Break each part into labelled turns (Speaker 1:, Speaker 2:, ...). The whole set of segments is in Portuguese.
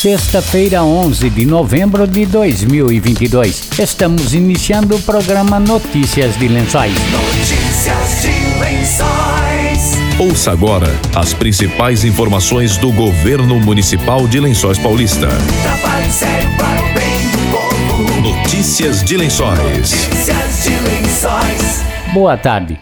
Speaker 1: sexta-feira, 11 de novembro de 2022. Estamos iniciando o programa Notícias de Lençóis.
Speaker 2: Notícias de Lençóis.
Speaker 3: Ouça agora as principais informações do governo municipal de Lençóis Paulista.
Speaker 2: Trabalho sério para o bem do povo.
Speaker 3: Notícias de Lençóis.
Speaker 2: Notícias de Lençóis.
Speaker 1: Boa tarde.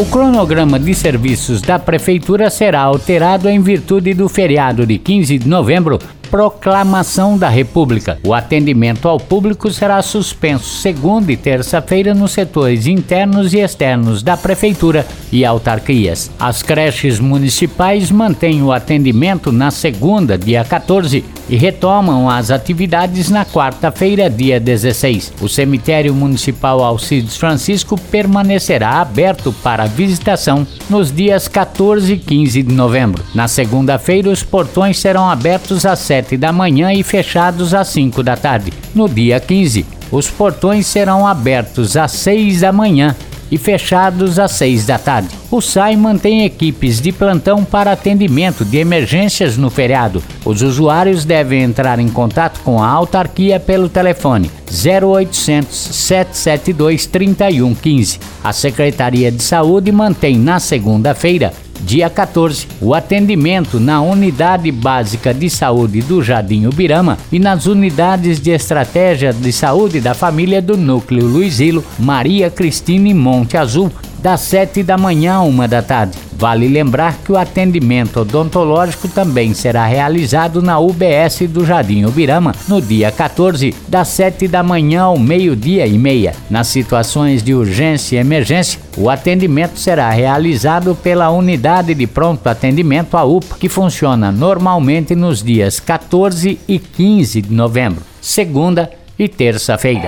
Speaker 1: O cronograma de serviços da Prefeitura será alterado em virtude do feriado de 15 de novembro, proclamação da República. O atendimento ao público será suspenso segunda e terça-feira nos setores internos e externos da Prefeitura e autarquias. As creches municipais mantêm o atendimento na segunda, dia 14, e retomam as atividades na quarta-feira, dia 16. O cemitério municipal Alcides Francisco permanecerá aberto para visitação nos dias 14 e 15 de novembro. Na segunda-feira, os portões serão abertos às 7 da manhã e fechados às 5 da tarde. No dia 15, os portões serão abertos às 6 da manhã e fechados às 6 da tarde. O SAI mantém equipes de plantão para atendimento de emergências no feriado. Os usuários devem entrar em contato com a autarquia pelo telefone 0800 772 3115. A Secretaria de Saúde mantém na segunda-feira dia 14, o atendimento na Unidade Básica de Saúde do Jardim Ubirama e nas unidades de estratégia de saúde da família do Núcleo Luizilo, Maria Cristina e Monte Azul, das 7 da manhã a 1 da tarde. Vale lembrar que o atendimento odontológico também será realizado na UBS do Jardim Ubirama no dia 14, das 7 da manhã ao meio-dia e meia. Nas situações de urgência e emergência, o atendimento será realizado pela Unidade de Pronto Atendimento, a UPA, que funciona normalmente nos dias 14 e 15 de novembro, segunda e terça-feira.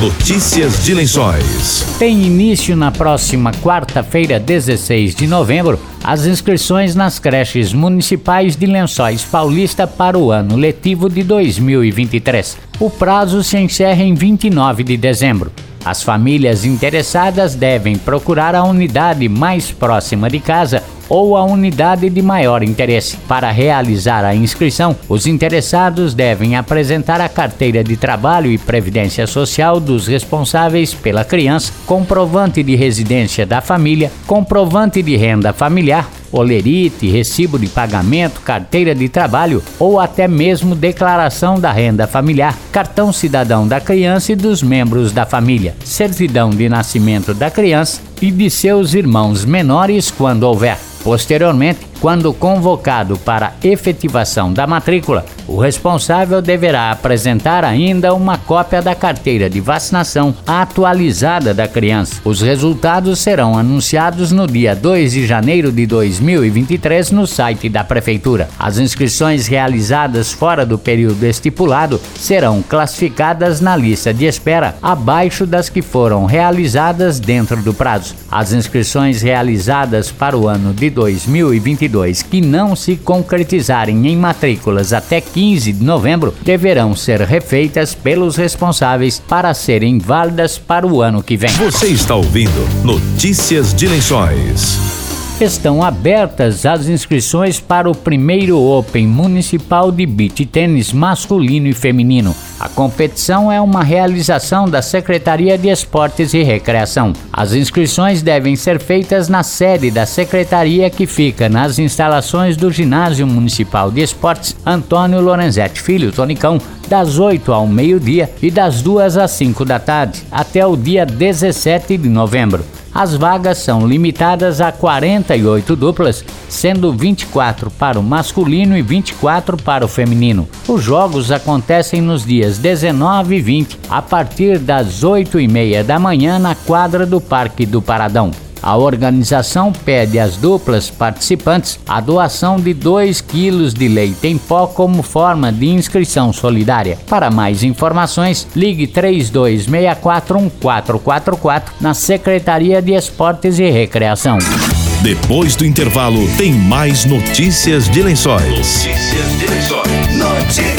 Speaker 3: Notícias de Lençóis.
Speaker 1: Tem início na próxima quarta-feira, 16 de novembro, as inscrições nas creches municipais de Lençóis Paulista para o ano letivo de 2023. O prazo se encerra em 29 de dezembro. As famílias interessadas devem procurar a unidade mais próxima de casa ou a unidade de maior interesse. Para realizar a inscrição, os interessados devem apresentar a carteira de trabalho e previdência social dos responsáveis pela criança, comprovante de residência da família, comprovante de renda familiar, olerite, recibo de pagamento, carteira de trabalho ou até mesmo declaração da renda familiar, cartão cidadão da criança e dos membros da família, certidão de nascimento da criança e de seus irmãos menores quando houver. Posteriormente, quando convocado para efetivação da matrícula, o responsável deverá apresentar ainda uma cópia da carteira de vacinação atualizada da criança. Os resultados serão anunciados no dia 2 de janeiro de 2023 no site da Prefeitura. As inscrições realizadas fora do período estipulado serão classificadas na lista de espera, abaixo das que foram realizadas dentro do prazo. As inscrições realizadas para o ano de 2022 que não se concretizarem em matrículas até 15 de novembro deverão ser refeitas pelos responsáveis para serem válidas para o ano que vem.
Speaker 3: Você está ouvindo Notícias de Lençóis.
Speaker 1: Estão abertas as inscrições para o primeiro Open Municipal de Beach Tênis masculino e feminino. A competição é uma realização da Secretaria de Esportes e Recreação. As inscrições devem ser feitas na sede da secretaria que fica nas instalações do Ginásio Municipal de Esportes Antônio Lorenzetti Filho, Tonicão, das 8 ao meio-dia e das 2 às 5 da tarde, até o dia 17 de novembro. As vagas são limitadas a 48 duplas, sendo 24 para o masculino e 24 para o feminino. Os jogos acontecem nos dias 19 e 20, a partir das 8 e meia da manhã na quadra do Parque do Paradão. A organização pede às duplas participantes a doação de 2 quilos de leite em pó como forma de inscrição solidária. Para mais informações, ligue 32641444 na Secretaria de Esportes e Recreação.
Speaker 3: Depois do intervalo, tem mais Notícias de Lençóis.
Speaker 2: Notícias de Lençóis.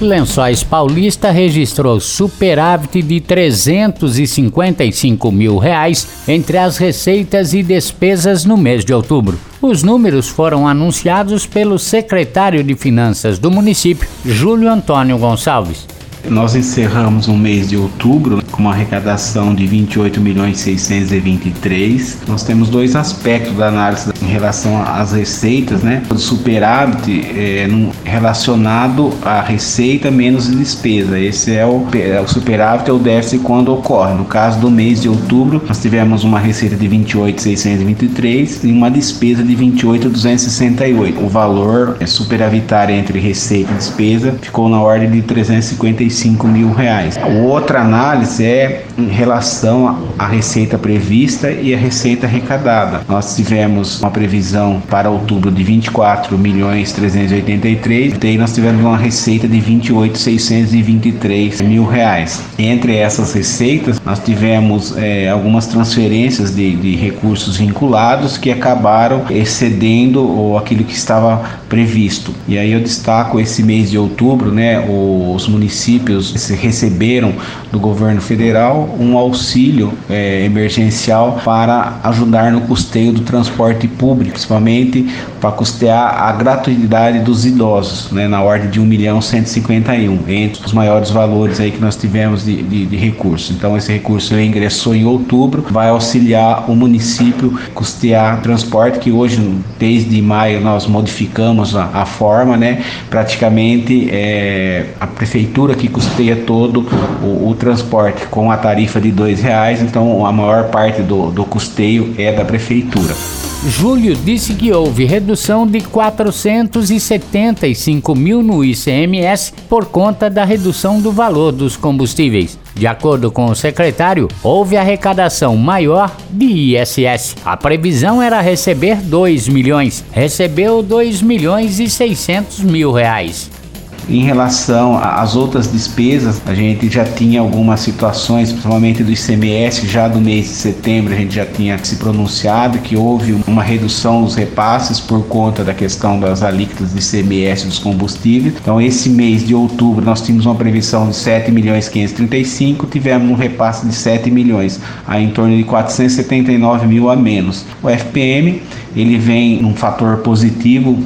Speaker 1: Lençóis Paulista registrou superávit de 355 mil reais entre as receitas e despesas no mês de outubro. Os números foram anunciados pelo secretário de Finanças do município, Júlio Antônio Gonçalves.
Speaker 4: Nós encerramos o mês de outubro com uma arrecadação de 28 milhões 623. Nós temos dois aspectos da análise em relação às receitas, né? O superávit é relacionado à receita menos despesa. Esse é o, é o superávit ou déficit quando ocorre. No caso do mês de outubro, nós tivemos uma receita de 28,623 e uma despesa de 28,268. O valor é superavitário entre receita e despesa ficou na ordem de 355 35 mil reais. Outra análise é em relação à receita prevista e a receita arrecadada. Nós tivemos uma previsão para outubro de 24 milhões 383 e aí nós tivemos uma receita de 28 623 mil reais. Entre essas receitas nós tivemos é, algumas transferências de, de recursos vinculados que acabaram excedendo ou aquilo que estava previsto. E aí eu destaco esse mês de outubro, né, os municípios receberam do governo federal um auxílio é, emergencial para ajudar no custeio do transporte público, principalmente para custear a gratuidade dos idosos, né, na ordem de 1 milhão 151, entre os maiores valores aí que nós tivemos de, de, de recursos. Então esse recurso ingressou em outubro, vai auxiliar o município custear transporte que hoje desde maio nós modificamos a, a forma, né? Praticamente é, a prefeitura que custeia todo o, o transporte com a tarifa de dois reais, então a maior parte do, do custeio é da prefeitura.
Speaker 1: Júlio disse que houve redução de 475 mil no ICMS por conta da redução do valor dos combustíveis. De acordo com o secretário, houve arrecadação maior de ISS. A previsão era receber 2 milhões, recebeu 2 milhões e 600 mil reais.
Speaker 4: Em relação às outras despesas, a gente já tinha algumas situações, principalmente do ICMS, já do mês de setembro a gente já tinha se pronunciado que houve uma redução dos repasses por conta da questão das alíquotas de ICMS dos combustíveis. Então, esse mês de outubro nós tínhamos uma previsão de 7 milhões 535, tivemos um repasse de 7 milhões, aí em torno de 479 mil a menos. O FPM ele vem num fator positivo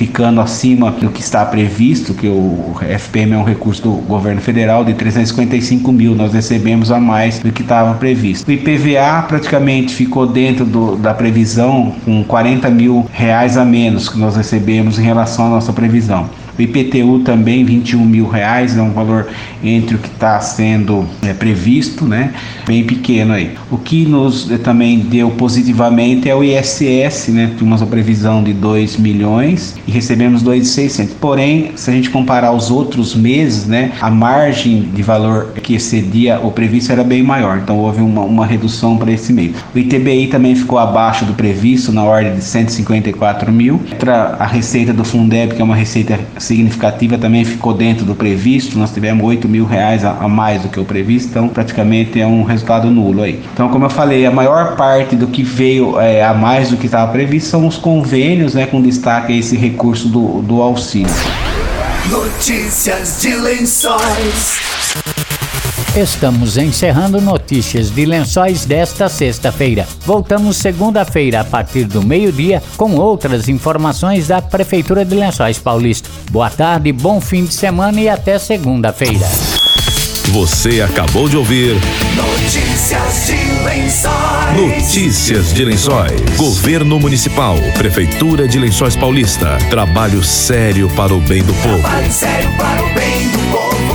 Speaker 4: ficando acima do que está previsto, que o FPM é um recurso do governo federal de 355 mil, nós recebemos a mais do que estava previsto. O IPVA praticamente ficou dentro do, da previsão, com 40 mil reais a menos que nós recebemos em relação à nossa previsão. O IPTU também 21 mil reais, é um valor entre o que está sendo é, previsto, né? Bem pequeno aí. O que nos é, também deu positivamente é o ISS, né? Tínhamos uma previsão de 2 milhões e recebemos 2,600. Porém, se a gente comparar os outros meses, né? A margem de valor que excedia o previsto era bem maior. Então houve uma, uma redução para esse mês. O ITBI também ficou abaixo do previsto, na ordem de 154 mil. A receita do Fundeb, que é uma receita significativa também ficou dentro do previsto. Nós tivemos 8 mil reais a, mais do que o previsto, então praticamente é um resultado nulo aí. Então, como eu falei, a maior parte do que veio é, a mais do que estava previsto são os convênios, né, com destaque esse recurso do, do auxílio.
Speaker 2: Notícias de Lençóis.
Speaker 1: Estamos encerrando notícias de lençóis desta sexta-feira. Voltamos segunda-feira a partir do meio-dia com outras informações da Prefeitura de Lençóis Paulista. Boa tarde, bom fim de semana e até segunda-feira.
Speaker 3: Você acabou de ouvir
Speaker 2: Notícias de Lençóis.
Speaker 3: Notícias de Lençóis. Governo Municipal, Prefeitura de Lençóis Paulista. Trabalho sério para o bem do povo.
Speaker 2: Trabalho sério para o bem do povo.